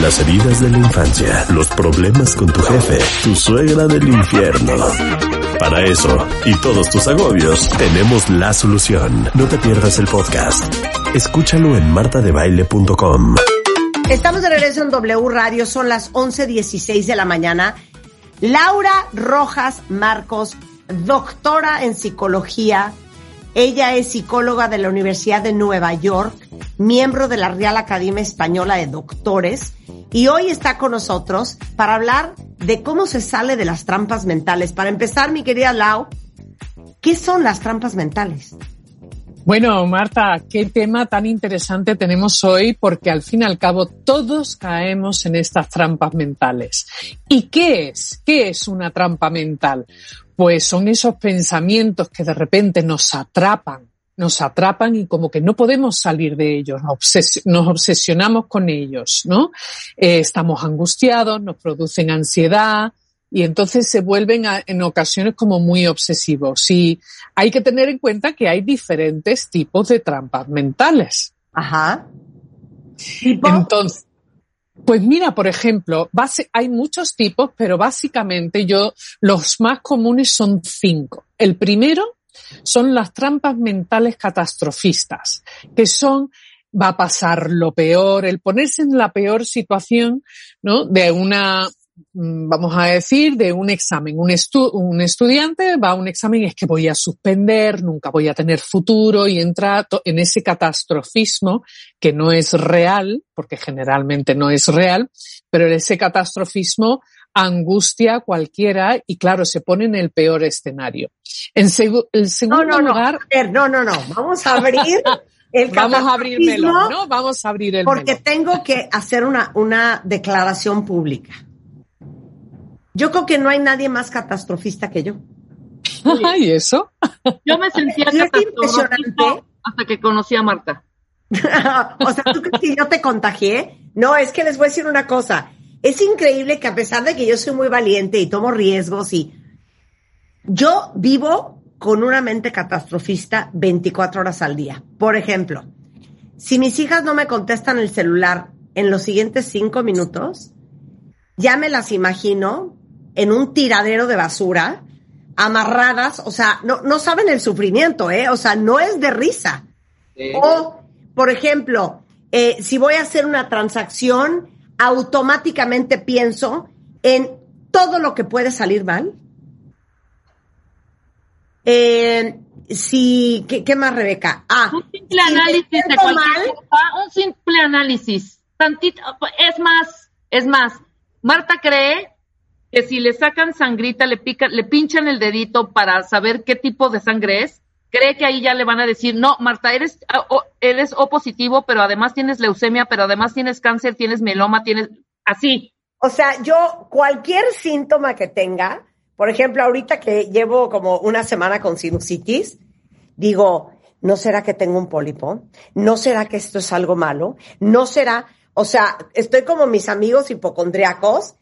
Las heridas de la infancia, los problemas con tu jefe, tu suegra del infierno. Para eso y todos tus agobios, tenemos la solución. No te pierdas el podcast. Escúchalo en martadebaile.com. Estamos de regreso en W Radio, son las 11.16 de la mañana. Laura Rojas Marcos, doctora en psicología. Ella es psicóloga de la Universidad de Nueva York, miembro de la Real Academia Española de Doctores y hoy está con nosotros para hablar de cómo se sale de las trampas mentales. Para empezar, mi querida Lau, ¿qué son las trampas mentales? Bueno, Marta, qué tema tan interesante tenemos hoy porque al fin y al cabo todos caemos en estas trampas mentales. ¿Y qué es? ¿Qué es una trampa mental? Pues son esos pensamientos que de repente nos atrapan, nos atrapan y como que no podemos salir de ellos, nos, obsesionamos con ellos, ¿no? Eh, estamos angustiados, nos producen ansiedad, y entonces se vuelven en ocasiones como muy obsesivos. Y hay que tener en cuenta que hay diferentes tipos de trampas mentales. Ajá. Entonces, pues mira, por ejemplo, hay muchos tipos, pero básicamente yo, los más comunes son cinco. El primero son las trampas mentales catastrofistas, que son va a pasar lo peor, el ponerse en la peor situación, ¿no? De una, Mm, vamos a decir, de un examen. Un, un estudiante va a un examen y es que voy a suspender, nunca voy a tener futuro y entra en ese catastrofismo que no es real, porque generalmente no es real, pero ese catastrofismo angustia cualquiera y claro, se pone en el peor escenario. En el segundo no, no, lugar. No, no, no, vamos a abrir el Vamos a abrir melón, ¿no? Vamos a abrir el Porque tengo que hacer una, una declaración pública. Yo creo que no hay nadie más catastrofista que yo. ¿Y eso? Yo me sentía impresionante hasta que conocí a Marta. o sea, ¿tú crees que yo te contagié? No, es que les voy a decir una cosa. Es increíble que a pesar de que yo soy muy valiente y tomo riesgos y yo vivo con una mente catastrofista 24 horas al día. Por ejemplo, si mis hijas no me contestan el celular en los siguientes cinco minutos, ya me las imagino en un tiradero de basura, amarradas, o sea, no, no saben el sufrimiento, ¿eh? O sea, no es de risa. O, por ejemplo, eh, si voy a hacer una transacción, automáticamente pienso en todo lo que puede salir mal. Eh, si, ¿qué, más, Rebeca? Ah, un simple análisis de cualquier un simple análisis. Tantito, es más, es más, Marta cree que si le sacan sangrita, le pica, le pinchan el dedito para saber qué tipo de sangre es, cree que ahí ya le van a decir, no, Marta, eres, o, eres O positivo, pero además tienes leucemia, pero además tienes cáncer, tienes meloma, tienes así. O sea, yo cualquier síntoma que tenga, por ejemplo, ahorita que llevo como una semana con sinusitis, digo, ¿no será que tengo un pólipo? ¿No será que esto es algo malo? ¿No será? O sea, estoy como mis amigos hipocondriacos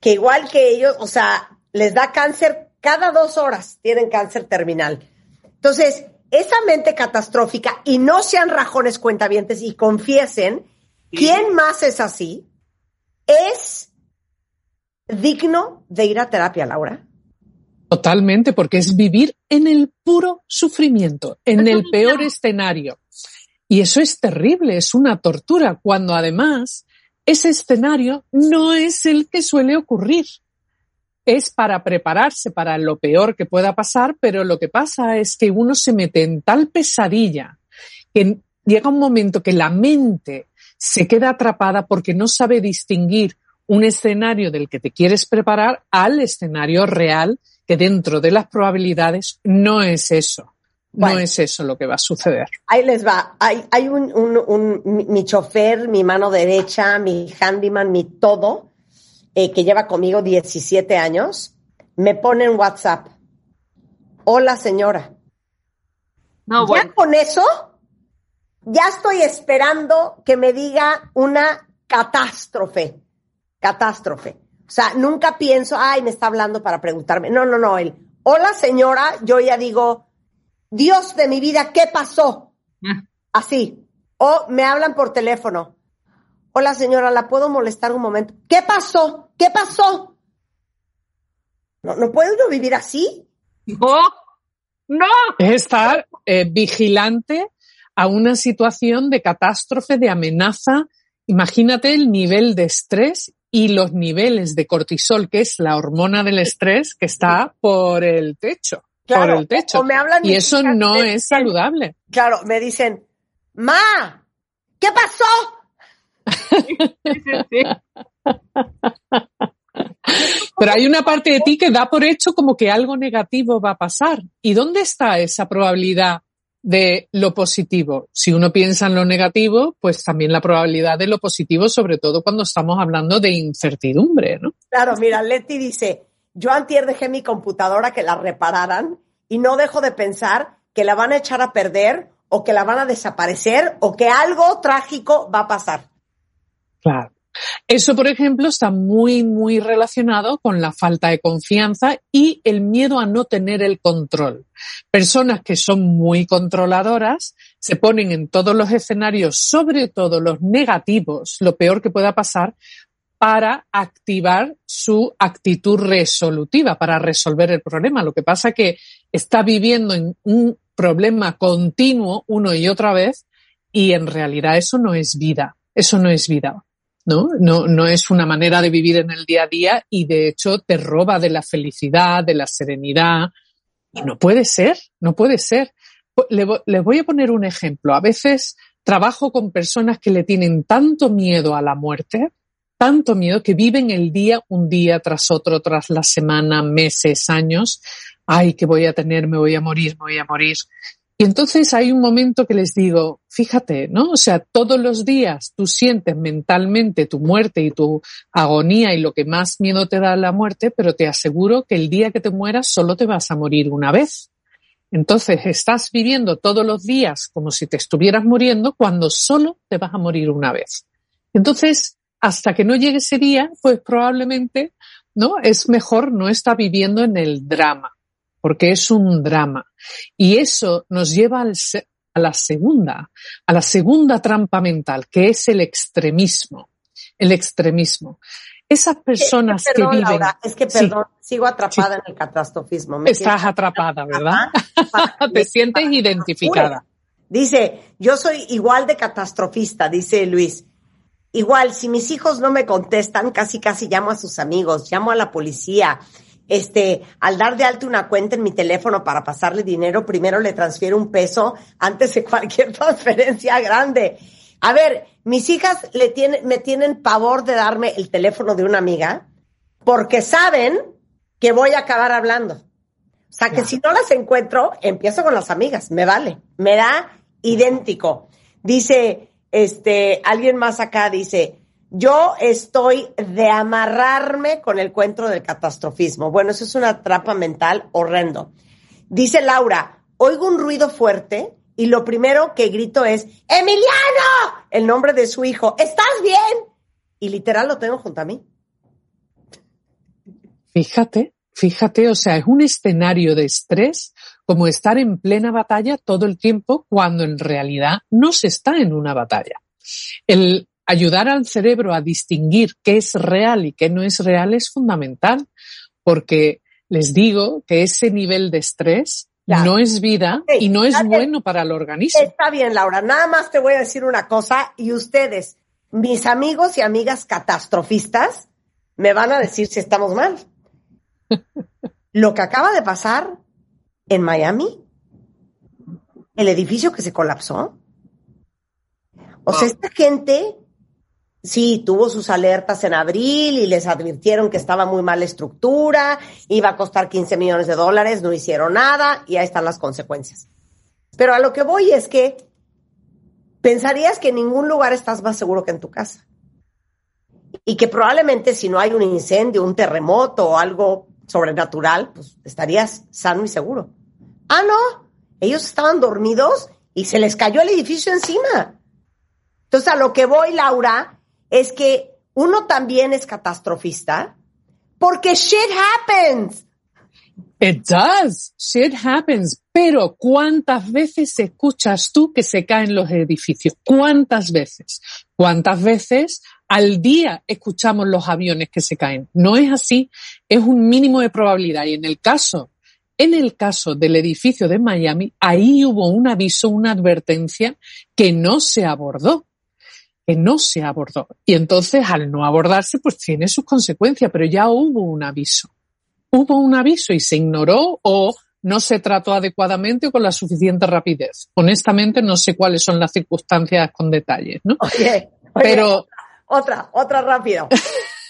que igual que ellos, o sea, les da cáncer cada dos horas, tienen cáncer terminal. Entonces, esa mente catastrófica, y no sean rajones cuentavientes y confiesen, ¿quién más es así? Es digno de ir a terapia, Laura. Totalmente, porque es vivir en el puro sufrimiento, en el peor escenario. Y eso es terrible, es una tortura, cuando además ese escenario no es el que suele ocurrir. Es para prepararse para lo peor que pueda pasar, pero lo que pasa es que uno se mete en tal pesadilla que llega un momento que la mente se queda atrapada porque no sabe distinguir un escenario del que te quieres preparar al escenario real, que dentro de las probabilidades no es eso no es eso lo que va a suceder. Ahí les va. Hay, hay un, un, un, mi chofer, mi mano derecha, mi handyman, mi todo, eh, que lleva conmigo 17 años, me pone en WhatsApp. Hola, señora. No, bueno. Ya con eso, ya estoy esperando que me diga una catástrofe. Catástrofe. O sea, nunca pienso, ay, me está hablando para preguntarme. No, no, no. Él, hola, señora, yo ya digo, Dios de mi vida, ¿qué pasó? Mm. Así. O me hablan por teléfono. Hola señora, ¿la puedo molestar un momento? ¿Qué pasó? ¿Qué pasó? ¿No, no puede uno vivir así? No, no. Es estar eh, vigilante a una situación de catástrofe, de amenaza. Imagínate el nivel de estrés y los niveles de cortisol, que es la hormona del estrés, que está por el techo. por el techo. y eso no es saludable. Claro, me dicen, Ma, ¿qué pasó? Pero hay una parte de ti que da por hecho como que algo negativo va a pasar. ¿Y dónde está esa probabilidad de lo positivo. Si uno piensa en lo negativo, pues también la probabilidad de lo positivo, sobre todo cuando estamos hablando de incertidumbre, ¿no? Claro, mira, Leti dice, yo antier dejé mi computadora que la repararan y no dejo de pensar que la van a echar a perder o que la van a desaparecer o que algo trágico va a pasar. Claro. Eso, por ejemplo, está muy, muy relacionado con la falta de confianza y el miedo a no tener el control. Personas que son muy controladoras se ponen en todos los escenarios, sobre todo los negativos, lo peor que pueda pasar, para activar su actitud resolutiva, para resolver el problema. Lo que pasa es que está viviendo en un problema continuo una y otra vez y en realidad eso no es vida. Eso no es vida. ¿No? No, no es una manera de vivir en el día a día y de hecho te roba de la felicidad, de la serenidad. Y no puede ser, no puede ser. Les voy a poner un ejemplo. A veces trabajo con personas que le tienen tanto miedo a la muerte, tanto miedo que viven el día un día tras otro, tras la semana, meses, años. Ay, que voy a tener, me voy a morir, me voy a morir. Y entonces hay un momento que les digo, fíjate, ¿no? O sea, todos los días tú sientes mentalmente tu muerte y tu agonía y lo que más miedo te da la muerte, pero te aseguro que el día que te mueras solo te vas a morir una vez. Entonces estás viviendo todos los días como si te estuvieras muriendo cuando solo te vas a morir una vez. Entonces, hasta que no llegue ese día, pues probablemente, ¿no? Es mejor no estar viviendo en el drama porque es un drama. Y eso nos lleva a la segunda, a la segunda trampa mental, que es el extremismo. El extremismo. Esas personas que, viven. es que perdón, sigo atrapada en el catastrofismo. Estás atrapada, ¿verdad? Te sientes identificada. Dice, yo soy igual de catastrofista, dice Luis. Igual, si mis hijos no me contestan, casi casi llamo a sus amigos, llamo a la policía, este, al dar de alto una cuenta en mi teléfono para pasarle dinero, primero le transfiero un peso antes de cualquier transferencia grande. A ver, mis hijas le tienen, me tienen pavor de darme el teléfono de una amiga porque saben que voy a acabar hablando. O sea, que si no las encuentro, empiezo con las amigas, me vale, me da idéntico. Dice, este, alguien más acá dice, yo estoy de amarrarme con el cuento del catastrofismo. Bueno, eso es una trampa mental horrendo. Dice Laura, oigo un ruido fuerte y lo primero que grito es, Emiliano, el nombre de su hijo, ¿estás bien? Y literal lo tengo junto a mí. Fíjate, fíjate, o sea, es un escenario de estrés como estar en plena batalla todo el tiempo cuando en realidad no se está en una batalla. El, ayudar al cerebro a distinguir qué es real y qué no es real es fundamental, porque les digo que ese nivel de estrés no es vida y no es bueno para el organismo. Está bien, Laura. Nada más te voy a decir una cosa y ustedes, mis amigos y amigas catastrofistas, me van a decir si estamos mal. Lo que acaba de pasar en Miami, el edificio que se colapsó. O sea, esta gente Sí, tuvo sus alertas en abril y les advirtieron que estaba muy mala estructura, iba a costar 15 millones de dólares, no hicieron nada y ahí están las consecuencias. Pero a lo que voy es que pensarías que en ningún lugar estás más seguro que en tu casa. Y que probablemente si no hay un incendio, un terremoto o algo sobrenatural, pues estarías sano y seguro. Ah, no, ellos estaban dormidos y se les cayó el edificio encima. Entonces a lo que voy, Laura, es que uno también es catastrofista porque shit happens. It does. Shit happens. Pero ¿cuántas veces escuchas tú que se caen los edificios? ¿Cuántas veces? ¿Cuántas veces al día escuchamos los aviones que se caen? No es así. Es un mínimo de probabilidad. Y en el caso, en el caso del edificio de Miami, ahí hubo un aviso, una advertencia que no se abordó que no se abordó. Y entonces, al no abordarse, pues tiene sus consecuencias, pero ya hubo un aviso hubo un aviso y se ignoró o no se trató adecuadamente o con la suficiente rapidez. Honestamente, no sé cuáles son las circunstancias con detalles, ¿no? Oye, Pero. Otra, otra rápido.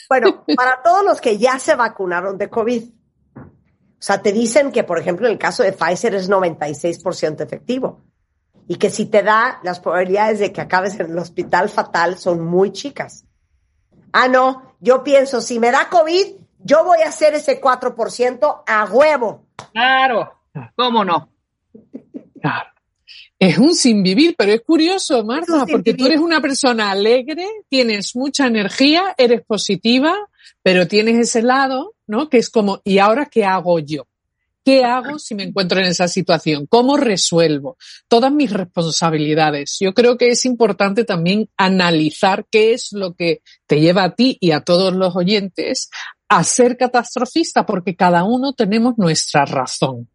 bueno, para todos los que ya se vacunaron de COVID, o sea, te dicen que, por ejemplo, en el caso de Pfizer es 96% efectivo. Y que si te da, las probabilidades de que acabes en el hospital fatal son muy chicas. Ah, no, yo pienso, si me da COVID, yo voy a hacer ese 4% a huevo. Claro, ¿cómo no? Claro. Es un sin vivir, pero es curioso, Marta, porque tú eres una persona alegre, tienes mucha energía, eres positiva, pero tienes ese lado, ¿no? Que es como, ¿y ahora qué hago yo? ¿Qué hago si me encuentro en esa situación? ¿Cómo resuelvo todas mis responsabilidades? Yo creo que es importante también analizar qué es lo que te lleva a ti y a todos los oyentes a ser catastrofista porque cada uno tenemos nuestra razón.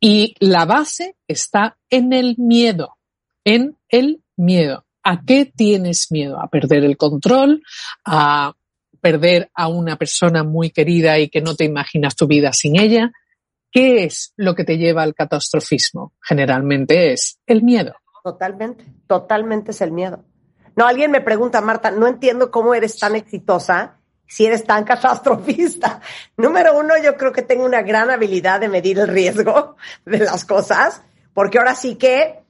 Y la base está en el miedo, en el miedo. ¿A qué tienes miedo? ¿A perder el control? ¿A perder a una persona muy querida y que no te imaginas tu vida sin ella? ¿Qué es lo que te lleva al catastrofismo? Generalmente es el miedo. Totalmente, totalmente es el miedo. No, alguien me pregunta, Marta, no entiendo cómo eres tan exitosa si eres tan catastrofista. Número uno, yo creo que tengo una gran habilidad de medir el riesgo de las cosas, porque ahora sí que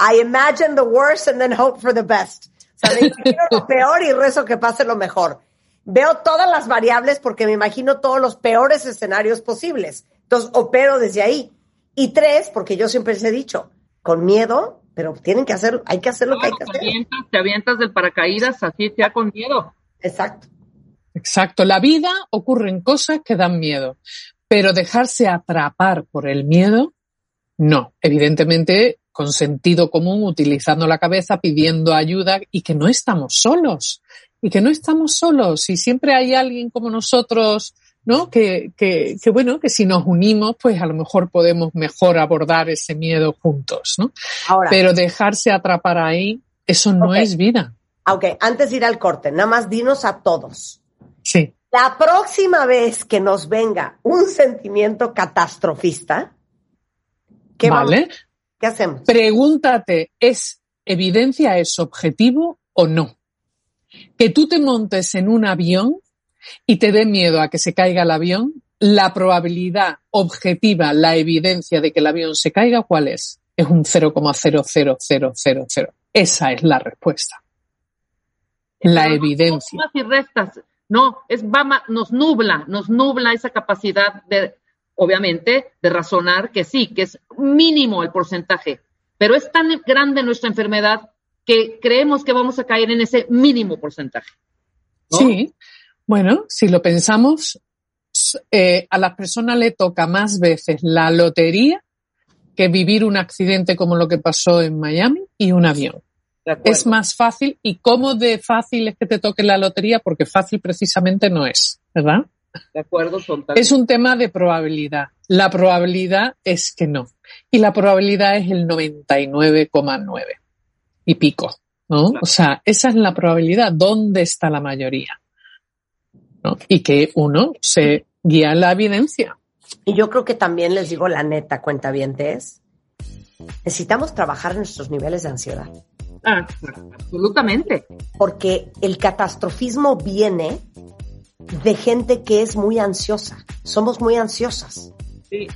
I imagine the worst and then hope for the best. O sea, me imagino lo peor y rezo que pase lo mejor. Veo todas las variables porque me imagino todos los peores escenarios posibles. Entonces, opero desde ahí. Y tres, porque yo siempre les he dicho, con miedo, pero tienen que hacer, hay que hacer lo que hay que hacer. te avientas del paracaídas, así sea con miedo. Exacto. Exacto. La vida ocurren cosas que dan miedo, pero dejarse atrapar por el miedo, no. Evidentemente, con sentido común, utilizando la cabeza, pidiendo ayuda y que no estamos solos. Y que no estamos solos. Y siempre hay alguien como nosotros, ¿no? Que, que, que bueno, que si nos unimos, pues a lo mejor podemos mejor abordar ese miedo juntos, ¿no? Pero dejarse atrapar ahí, eso no es vida. Ok, antes de ir al corte, nada más dinos a todos Sí. La próxima vez que nos venga un sentimiento catastrofista, ¿qué, vale. ¿qué hacemos? Pregúntate, ¿es evidencia, es objetivo o no? Que tú te montes en un avión y te dé miedo a que se caiga el avión, la probabilidad objetiva, la evidencia de que el avión se caiga, ¿cuál es? Es un 0,00000. Esa es la respuesta. La evidencia. y restas. No, es va, nos nubla, nos nubla esa capacidad de, obviamente, de razonar que sí, que es mínimo el porcentaje, pero es tan grande nuestra enfermedad que creemos que vamos a caer en ese mínimo porcentaje. Sí, bueno, si lo pensamos, eh, a la persona le toca más veces la lotería que vivir un accidente como lo que pasó en Miami y un avión es más fácil y cómo de fácil es que te toque la lotería porque fácil precisamente no es, ¿verdad? De acuerdo, Es un tema de probabilidad. La probabilidad es que no. Y la probabilidad es el 99,9 y pico, ¿no? O sea, esa es la probabilidad. ¿Dónde está la mayoría? ¿No? Y que uno se guía en la evidencia. Y yo creo que también les digo la neta, cuenta bien, es necesitamos trabajar nuestros niveles de ansiedad. Ah, absolutamente. Porque el catastrofismo viene de gente que es muy ansiosa. Somos muy ansiosas. Sí.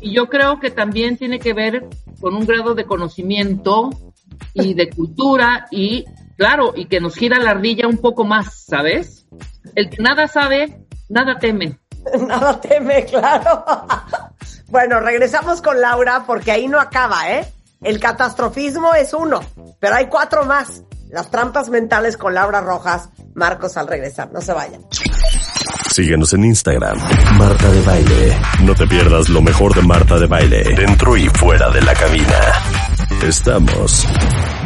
Y yo creo que también tiene que ver con un grado de conocimiento y de cultura y, claro, y que nos gira la ardilla un poco más, ¿sabes? El que nada sabe, nada teme. Nada teme, claro. bueno, regresamos con Laura porque ahí no acaba, ¿eh? El catastrofismo es uno, pero hay cuatro más. Las trampas mentales con Laura Rojas, Marcos al regresar. No se vayan. Síguenos en Instagram, Marta de Baile. No te pierdas lo mejor de Marta de Baile, dentro y fuera de la cabina. Estamos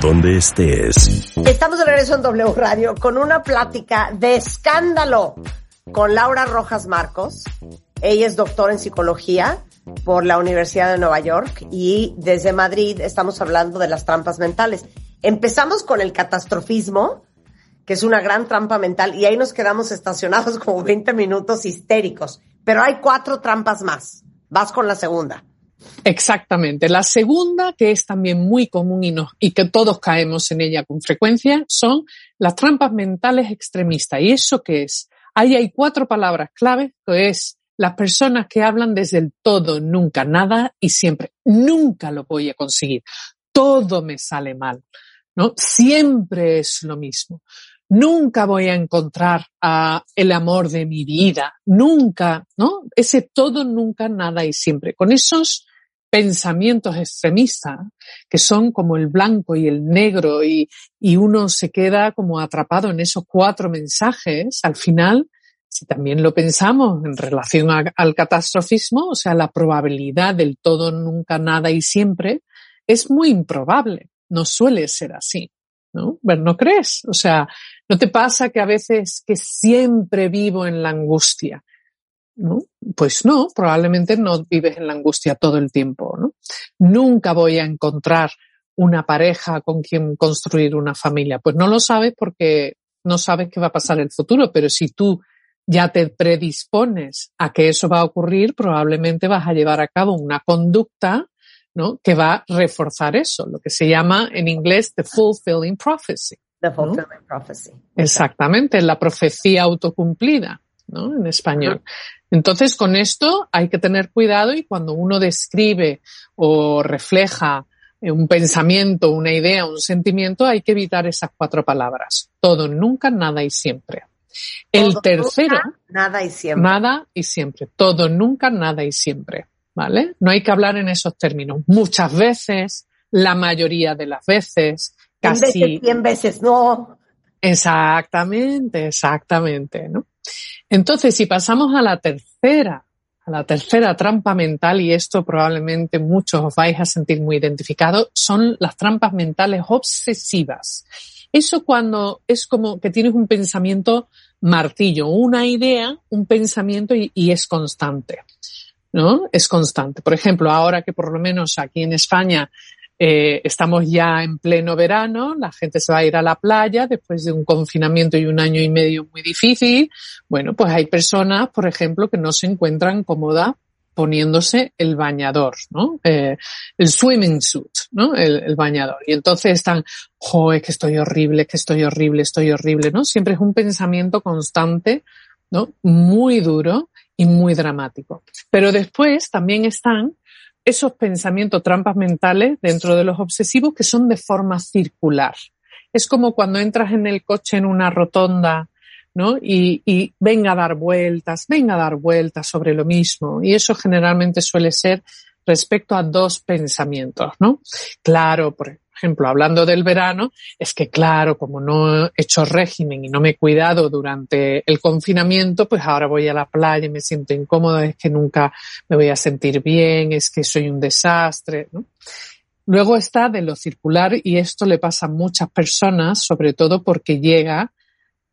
donde estés. Estamos de regreso en W Radio con una plática de escándalo con Laura Rojas Marcos. Ella es doctora en psicología por la Universidad de Nueva York y desde Madrid estamos hablando de las trampas mentales. Empezamos con el catastrofismo, que es una gran trampa mental, y ahí nos quedamos estacionados como 20 minutos histéricos. Pero hay cuatro trampas más. Vas con la segunda. Exactamente. La segunda, que es también muy común y, y que todos caemos en ella con frecuencia, son las trampas mentales extremistas. ¿Y eso qué es? Ahí hay cuatro palabras clave, que es las personas que hablan desde el todo, nunca, nada y siempre. Nunca lo voy a conseguir. Todo me sale mal. ¿No? Siempre es lo mismo. Nunca voy a encontrar a el amor de mi vida. Nunca, ¿no? Ese todo, nunca, nada y siempre. Con esos pensamientos extremistas que son como el blanco y el negro y, y uno se queda como atrapado en esos cuatro mensajes, al final si también lo pensamos en relación al catastrofismo, o sea, la probabilidad del todo, nunca, nada y siempre, es muy improbable. No suele ser así. ¿No? ¿No crees? O sea, ¿no te pasa que a veces que siempre vivo en la angustia? ¿No? Pues no, probablemente no vives en la angustia todo el tiempo, ¿no? Nunca voy a encontrar una pareja con quien construir una familia. Pues no lo sabes porque no sabes qué va a pasar en el futuro, pero si tú ya te predispones a que eso va a ocurrir, probablemente vas a llevar a cabo una conducta ¿no? que va a reforzar eso, lo que se llama en inglés the fulfilling prophecy. The fulfilling prophecy. Exactamente, la profecía autocumplida, ¿no? En español. Entonces, con esto hay que tener cuidado y cuando uno describe o refleja un pensamiento, una idea, un sentimiento, hay que evitar esas cuatro palabras. Todo, nunca, nada y siempre. El tercero. nada y siempre. Nada y siempre. Todo, nunca, nada y siempre. ¿Vale? No hay que hablar en esos términos. Muchas veces, la mayoría de las veces, casi. Veces, cien veces no. Exactamente, exactamente, ¿no? Entonces, si pasamos a la tercera, a la tercera trampa mental, y esto probablemente muchos os vais a sentir muy identificados, son las trampas mentales obsesivas. Eso cuando es como que tienes un pensamiento martillo, una idea, un pensamiento y, es constante. ¿No? Es constante. Por ejemplo, ahora que por lo menos aquí en España eh, estamos ya en pleno verano, la gente se va a ir a la playa después de un confinamiento y un año y medio muy difícil. Bueno, pues hay personas, por ejemplo, que no se encuentran cómodas poniéndose el bañador, ¿no? Eh, el swimming suit, ¿no? El, bañador. Y entonces están, joder, que estoy horrible, que estoy horrible, estoy horrible, ¿no? Siempre es un pensamiento constante, ¿no? Muy duro y muy dramático. Pero después también están esos pensamientos, trampas mentales dentro de los obsesivos que son de forma circular. Es como cuando entras en el coche en una rotonda ¿no? Y, y venga a dar vueltas, venga a dar vueltas sobre lo mismo. Y eso generalmente suele ser respecto a dos pensamientos, ¿no? Claro, por ejemplo, hablando del verano, es que claro, como no he hecho régimen y no me he cuidado durante el confinamiento, pues ahora voy a la playa y me siento incómodo, es que nunca me voy a sentir bien, es que soy un desastre, ¿no? Luego está de lo circular y esto le pasa a muchas personas, sobre todo porque llega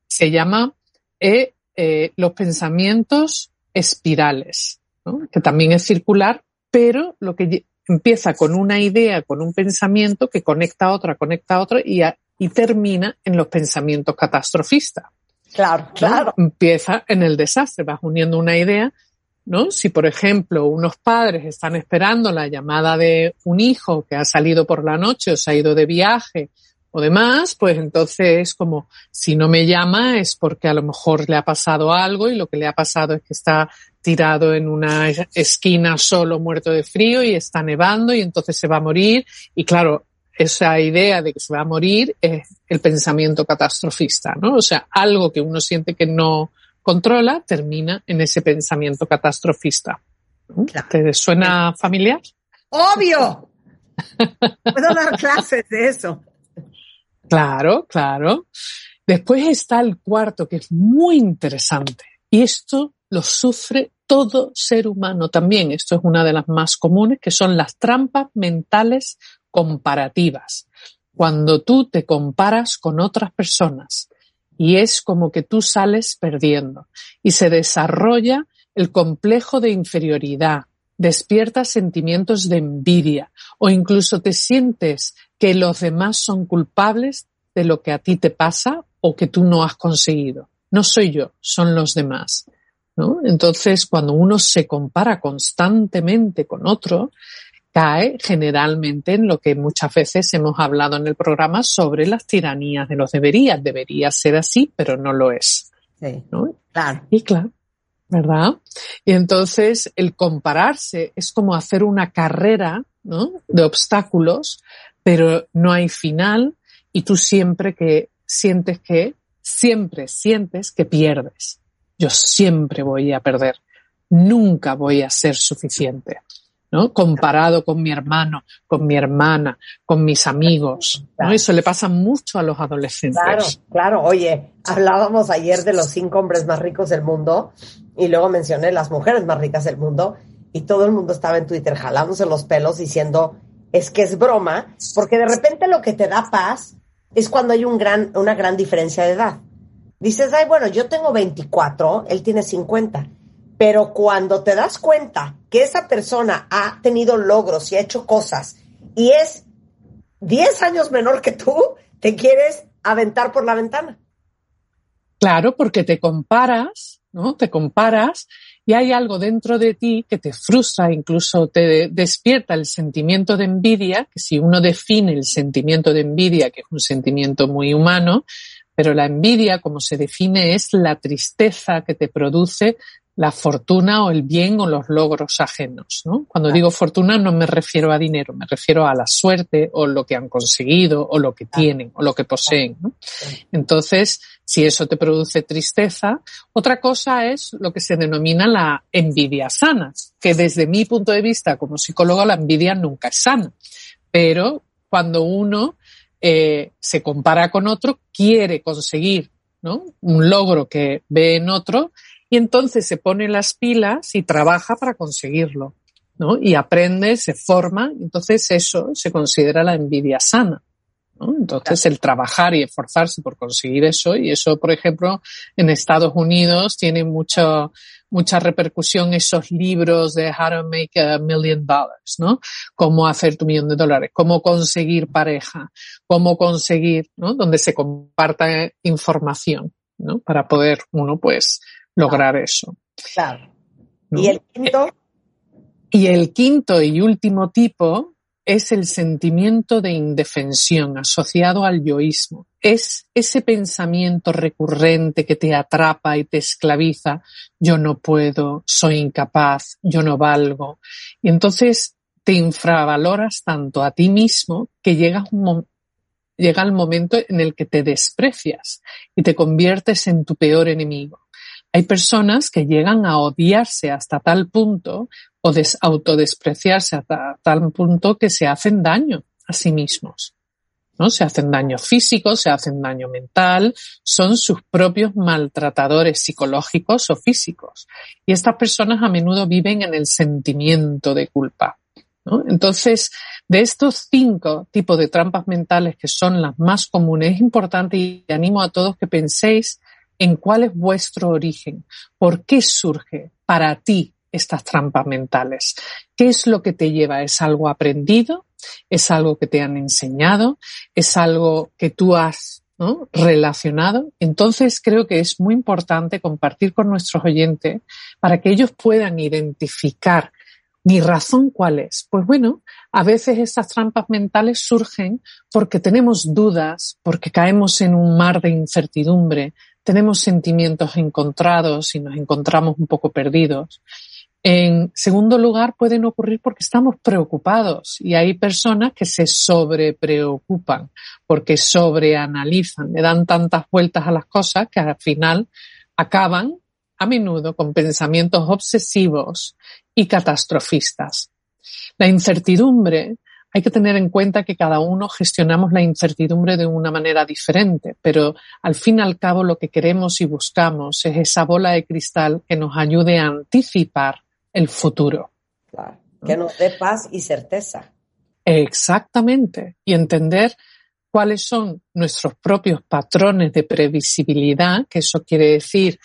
se llama eh, eh, los pensamientos espirales, que también es circular, pero lo que empieza con una idea, con un pensamiento que conecta a otra, conecta a otra y, y termina en los pensamientos catastrofistas. Claro, claro. Empieza en el desastre, vas uniendo una idea, ¿no? Si, por ejemplo, unos padres están esperando la llamada de un hijo que ha salido por la noche o se ha ido de viaje o demás, pues entonces como si no me llama es porque a lo mejor le ha pasado algo y lo que le ha pasado es que está tirado en una esquina solo muerto de frío y está nevando y entonces se va a morir y claro, esa idea de que se va a morir es el pensamiento catastrofista, ¿no? O sea, algo que uno siente que no controla termina en ese pensamiento catastrofista. ¿Te suena familiar? Obvio. Puedo dar clases de eso. Claro, claro. Después está el cuarto, que es muy interesante Y esto lo sufre todo ser humano también. Esto es una de las más comunes, que son las trampas mentales comparativas. Cuando tú te comparas con otras personas y es como que tú sales perdiendo y se desarrolla el complejo de inferioridad, despierta sentimientos de envidia o incluso te sientes que los demás son culpables de lo que a ti te pasa o que tú no has conseguido. No soy yo, son los demás. ¿No? Entonces, cuando uno se compara constantemente con otro, cae generalmente en lo que muchas veces hemos hablado en el programa sobre las tiranías de los deberías. Debería ser así, pero no lo es. Sí, claro. Y claro, ¿verdad? Y entonces el compararse es como hacer una carrera, ¿no? De obstáculos, pero no hay final y tú siempre que sientes que, siempre sientes que pierdes. Yo siempre voy a perder. Nunca voy a ser suficiente. ¿no? Comparado con mi hermano, con mi hermana, con mis amigos. ¿no? Eso le pasa mucho a los adolescentes. Claro, claro. Oye, hablábamos ayer de los cinco hombres más ricos del mundo y luego mencioné las mujeres más ricas del mundo y todo el mundo estaba en Twitter jalándose los pelos diciendo es que es broma, porque de repente lo que te da paz es cuando hay un gran, una gran diferencia de edad. Dices, ay, bueno, yo tengo 24, él tiene 50 pero cuando te das cuenta que esa persona ha tenido logros y ha hecho cosas y es 10 años menor que tú, te quieres aventar por la ventana. Claro, porque te comparas, ¿no? Te comparas y hay algo dentro de ti que te frustra, incluso te despierta el sentimiento de envidia, que si uno define el sentimiento de envidia, que es un sentimiento muy humano, pero la envidia, como se define, es la tristeza que te produce la fortuna o el bien o los logros ajenos. ¿no? Cuando digo fortuna no me refiero a dinero, me refiero a la suerte o lo que han conseguido o lo que tienen o lo que poseen. ¿no? Entonces, si eso te produce tristeza, otra cosa es lo que se denomina la envidia sana, que desde mi punto de vista como psicólogo la envidia nunca es sana. Pero cuando uno eh, se compara con otro, quiere conseguir ¿no? un logro que ve en otro y entonces se pone las pilas y trabaja para conseguirlo, ¿no? Y aprende, se forma, entonces eso se considera la envidia sana. ¿no? Entonces el trabajar y esforzarse por conseguir eso, y eso, por ejemplo, en Estados Unidos tiene mucho, mucha repercusión esos libros de How to Make a Million Dollars, ¿no? Cómo hacer tu millón de dólares, cómo conseguir pareja, cómo conseguir, ¿no? Donde se comparta información, ¿no? Para poder uno, pues, lograr eso. Claro. ¿Y el quinto? Y el quinto y último tipo es el sentimiento de indefensión asociado al yoísmo. Es ese pensamiento recurrente que te atrapa y te esclaviza. Yo no puedo, soy incapaz, yo no valgo. Y entonces te infravaloras tanto a ti mismo que llega el momento en el que te desprecias y te conviertes en tu peor enemigo. Hay personas que llegan a odiarse hasta tal punto o des autodespreciarse hasta tal punto que se hacen daño a sí mismos. ¿no? Se hacen daño físico, se hacen daño mental, son sus propios maltratadores psicológicos o físicos. Y estas personas a menudo viven en el sentimiento de culpa. Entonces, de estos cinco tipos de trampas mentales que son las más comunes, es importante y animo a todos que penséis en cuál es vuestro origen, por qué surge para ti estas trampas mentales, qué es lo que te lleva, es algo aprendido, es algo que te han enseñado, es algo que tú has relacionado. Entonces creo que es muy importante compartir con nuestros oyentes para que ellos puedan identificar mi razón cuál es. Pues bueno, a veces estas trampas mentales surgen porque tenemos dudas, porque caemos en un mar de incertidumbre, tenemos sentimientos encontrados y nos encontramos un poco perdidos. En segundo lugar, pueden ocurrir porque estamos preocupados y hay personas que se sobrepreocupan porque sobreanalizan, le dan tantas vueltas a las cosas que al final acaban a menudo con pensamientos obsesivos y catastrofistas. La incertidumbre hay que tener en cuenta que cada uno gestionamos la incertidumbre de una manera diferente, pero al fin y al cabo lo que queremos y buscamos es esa bola de cristal que nos ayude a anticipar el futuro. Claro, que nos dé paz y certeza. Exactamente. Y entender cuáles son nuestros propios patrones de previsibilidad, que eso quiere decir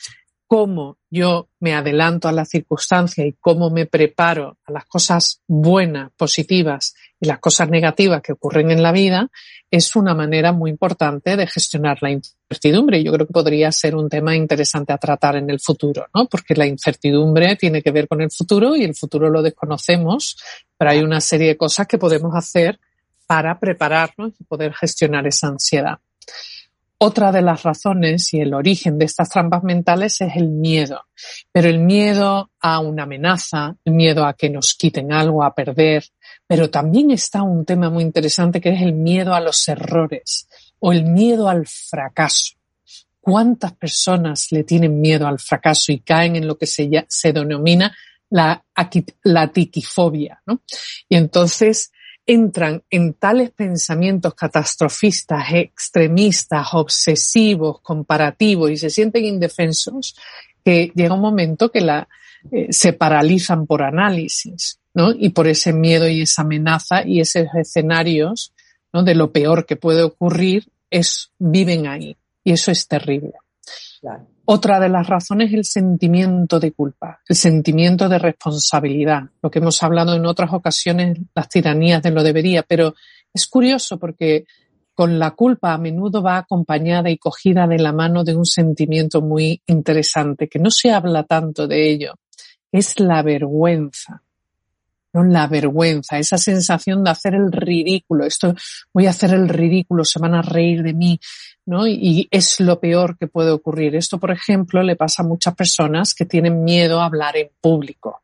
cómo yo me adelanto a la circunstancia y cómo me preparo a las cosas buenas, positivas y las cosas negativas que ocurren en la vida, es una manera muy importante de gestionar la incertidumbre. Yo creo que podría ser un tema interesante a tratar en el futuro, ¿no? Porque la incertidumbre tiene que ver con el futuro y el futuro lo desconocemos, pero hay una serie de cosas que podemos hacer para prepararnos y poder gestionar esa ansiedad. Otra de las razones y el origen de estas trampas mentales es el miedo, pero el miedo a una amenaza, el miedo a que nos quiten algo, a perder, pero también está un tema muy interesante que es el miedo a los errores o el miedo al fracaso. ¿Cuántas personas le tienen miedo al fracaso y caen en lo que se, se denomina la, la tiquifobia? ¿no? Y entonces entran en tales pensamientos catastrofistas, extremistas, obsesivos, comparativos y se sienten indefensos que llega un momento que la, eh, se paralizan por análisis, ¿no? Y por ese miedo y esa amenaza y esos escenarios, ¿no? De lo peor que puede ocurrir es, viven ahí. Y eso es terrible. Otra de las razones es el sentimiento de culpa, el sentimiento de responsabilidad, lo que hemos hablado en otras ocasiones, las tiranías de lo debería, pero es curioso porque con la culpa a menudo va acompañada y cogida de la mano de un sentimiento muy interesante, que no se habla tanto de ello, es la vergüenza. ¿no? La vergüenza, esa sensación de hacer el ridículo, esto voy a hacer el ridículo, se van a reír de mí, ¿no? Y es lo peor que puede ocurrir. Esto, por ejemplo, le pasa a muchas personas que tienen miedo a hablar en público.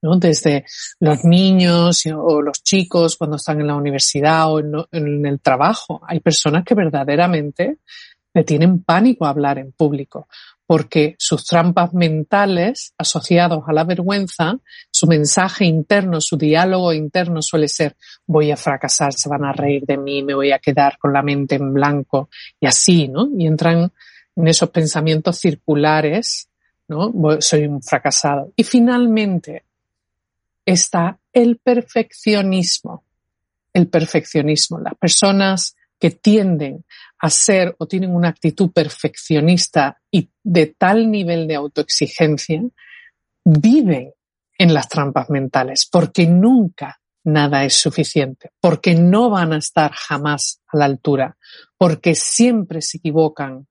¿no? Desde los niños o los chicos cuando están en la universidad o en, el trabajo. Hay personas que verdaderamente le tienen pánico a hablar en público porque sus trampas mentales asociados a la vergüenza, su mensaje interno, su diálogo interno suele ser voy a fracasar, se van a reír de mí, me voy a quedar con la mente en blanco y así, ¿no? Y entran en esos pensamientos circulares, ¿no? Soy un fracasado. Y finalmente está el perfeccionismo. El perfeccionismo. Las personas que tienden a ser o tienen una actitud perfeccionista y de tal nivel de autoexigencia, viven en las trampas mentales porque nunca nada es suficiente, porque no van a estar jamás a la altura, porque siempre se equivocan,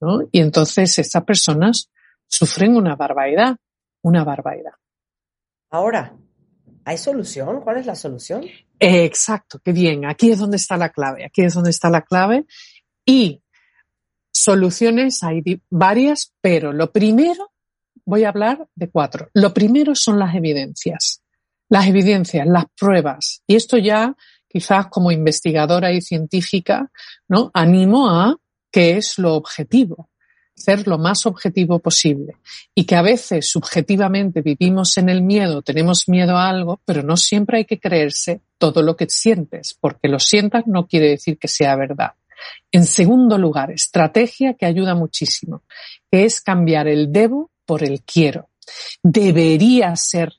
¿no? Y entonces estas personas sufren una barbaridad, una barbaridad. Ahora, ¿hay solución? ¿Cuál es la solución? exacto, qué bien. Aquí es donde está la clave. Aquí es donde está la clave. Y soluciones hay varias, pero lo primero, voy a hablar de cuatro. Lo primero son las evidencias. Las evidencias, las pruebas. Y esto ya, quizás como investigadora y científica, ¿no? Animo a que es lo objetivo ser lo más objetivo posible y que a veces subjetivamente vivimos en el miedo, tenemos miedo a algo, pero no siempre hay que creerse todo lo que sientes, porque lo sientas no quiere decir que sea verdad. En segundo lugar, estrategia que ayuda muchísimo, que es cambiar el debo por el quiero. Debería ser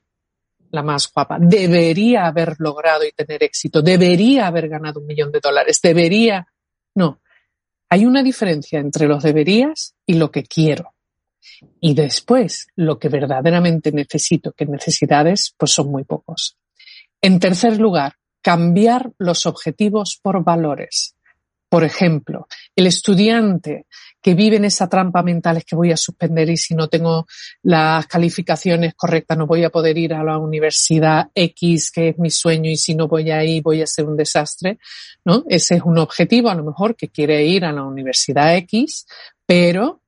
la más guapa, debería haber logrado y tener éxito, debería haber ganado un millón de dólares, debería. No, hay una diferencia entre los deberías y lo que quiero. Y después, lo que verdaderamente necesito, que necesidades, pues son muy pocos. En tercer lugar, cambiar los objetivos por valores. Por ejemplo, el estudiante que vive en esa trampa mental es que voy a suspender y si no tengo las calificaciones correctas no voy a poder ir a la universidad X, que es mi sueño, y si no voy ahí voy a ser un desastre, ¿no? Ese es un objetivo a lo mejor que quiere ir a la universidad X, pero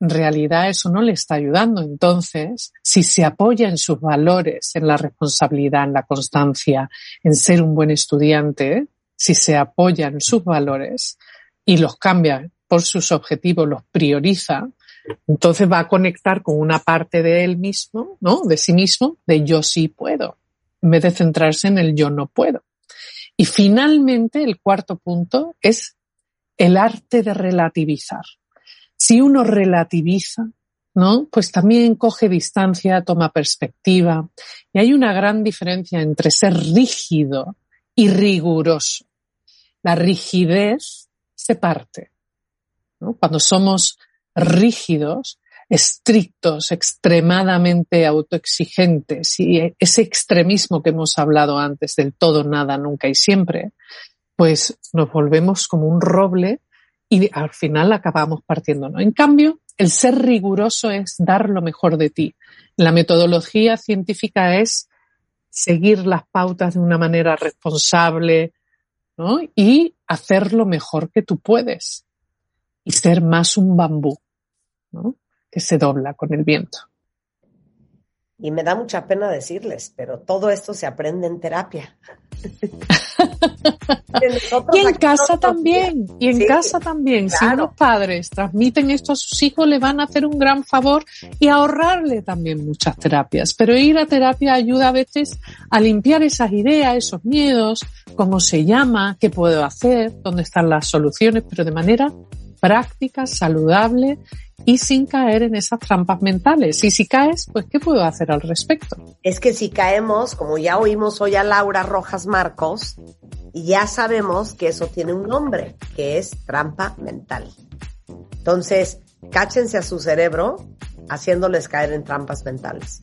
en realidad eso no le está ayudando. Entonces, si se apoya en sus valores, en la responsabilidad, en la constancia, en ser un buen estudiante, si se apoya en sus valores y los cambia por sus objetivos, los prioriza, entonces va a conectar con una parte de él mismo, ¿no? De sí mismo, de yo sí puedo, en vez de centrarse en el yo no puedo. Y finalmente, el cuarto punto es el arte de relativizar. Si uno relativiza, ¿no? Pues también coge distancia, toma perspectiva. Y hay una gran diferencia entre ser rígido y riguroso. La rigidez se parte. Cuando somos rígidos, estrictos, extremadamente autoexigentes y ese extremismo que hemos hablado antes del todo, nada, nunca y siempre, pues nos volvemos como un roble y al final acabamos partiendo. En cambio, el ser riguroso es dar lo mejor de ti. La metodología científica es seguir las pautas de una manera responsable y hacer lo mejor que tú puedes y ser más un bambú que se dobla con el viento. Y me da mucha pena decirles, pero todo esto se aprende en terapia. Y en casa también, y en casa también. Si los padres transmiten esto a sus hijos, le van a hacer un gran favor y ahorrarle también muchas terapias. Pero ir a terapia ayuda a veces a limpiar esas ideas, esos miedos, cómo se llama, qué puedo hacer, dónde están las soluciones, pero de manera práctica, saludable y sin caer en esas trampas mentales. Y si caes, pues ¿qué puedo hacer al respecto? Es que si caemos, como ya oímos hoy a Laura Rojas Marcos, ya sabemos que eso tiene un nombre, que es trampa mental. Entonces, cáchense a su cerebro haciéndoles caer en trampas mentales.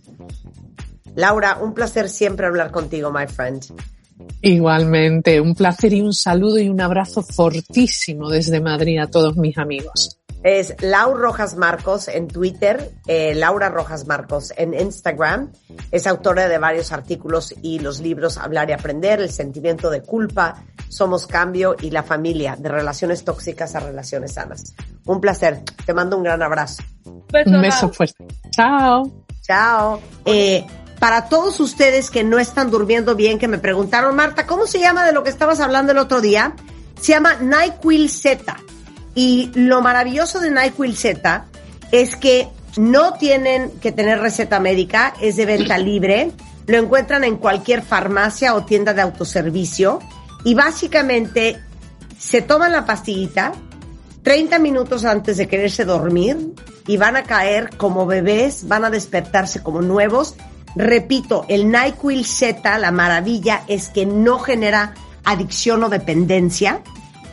Laura, un placer siempre hablar contigo, my friend. Igualmente, un placer y un saludo y un abrazo fortísimo desde Madrid a todos mis amigos. Es Laura Rojas Marcos en Twitter, eh, Laura Rojas Marcos en Instagram. Es autora de varios artículos y los libros Hablar y Aprender, El sentimiento de culpa, Somos Cambio y La familia, de relaciones tóxicas a relaciones sanas. Un placer. Te mando un gran abrazo. un beso fuerte. Chao. Chao. Eh, para todos ustedes que no están durmiendo bien, que me preguntaron, Marta, ¿cómo se llama de lo que estabas hablando el otro día? Se llama NyQuil Z y lo maravilloso de NyQuil Z es que no tienen que tener receta médica, es de venta libre, lo encuentran en cualquier farmacia o tienda de autoservicio y básicamente se toman la pastillita 30 minutos antes de quererse dormir y van a caer como bebés, van a despertarse como nuevos. Repito, el NyQuil Z, la maravilla es que no genera adicción o dependencia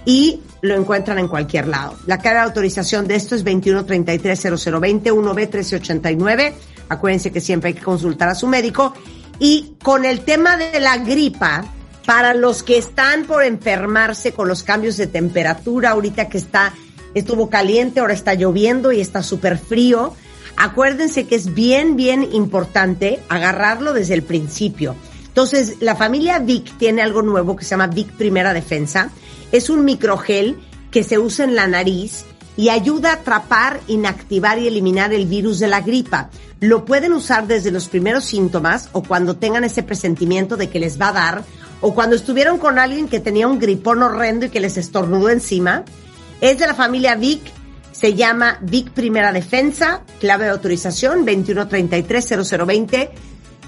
y lo encuentran en cualquier lado. La cara de autorización de esto es 21330020 1B1389. Acuérdense que siempre hay que consultar a su médico. Y con el tema de la gripa, para los que están por enfermarse con los cambios de temperatura, ahorita que está, estuvo caliente, ahora está lloviendo y está súper frío, acuérdense que es bien, bien importante agarrarlo desde el principio. Entonces, la familia Vic tiene algo nuevo que se llama Vic Primera Defensa es un microgel que se usa en la nariz y ayuda a atrapar, inactivar y eliminar el virus de la gripa. Lo pueden usar desde los primeros síntomas o cuando tengan ese presentimiento de que les va a dar o cuando estuvieron con alguien que tenía un gripón horrendo y que les estornudó encima. Es de la familia Vic, se llama Vic Primera Defensa, clave de autorización 2133-0020,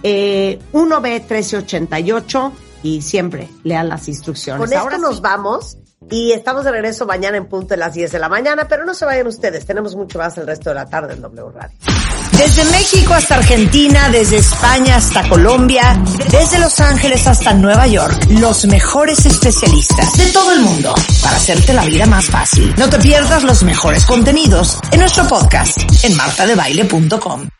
eh, 1B1388 y siempre lean las instrucciones. Con Ahora nos vamos y estamos de regreso mañana en punto de las 10 de la mañana, pero no se vayan ustedes, tenemos mucho más el resto de la tarde en W Radio. Desde México hasta Argentina, desde España hasta Colombia, desde Los Ángeles hasta Nueva York, los mejores especialistas de todo el mundo para hacerte la vida más fácil. No te pierdas los mejores contenidos en nuestro podcast en martadebaile.com.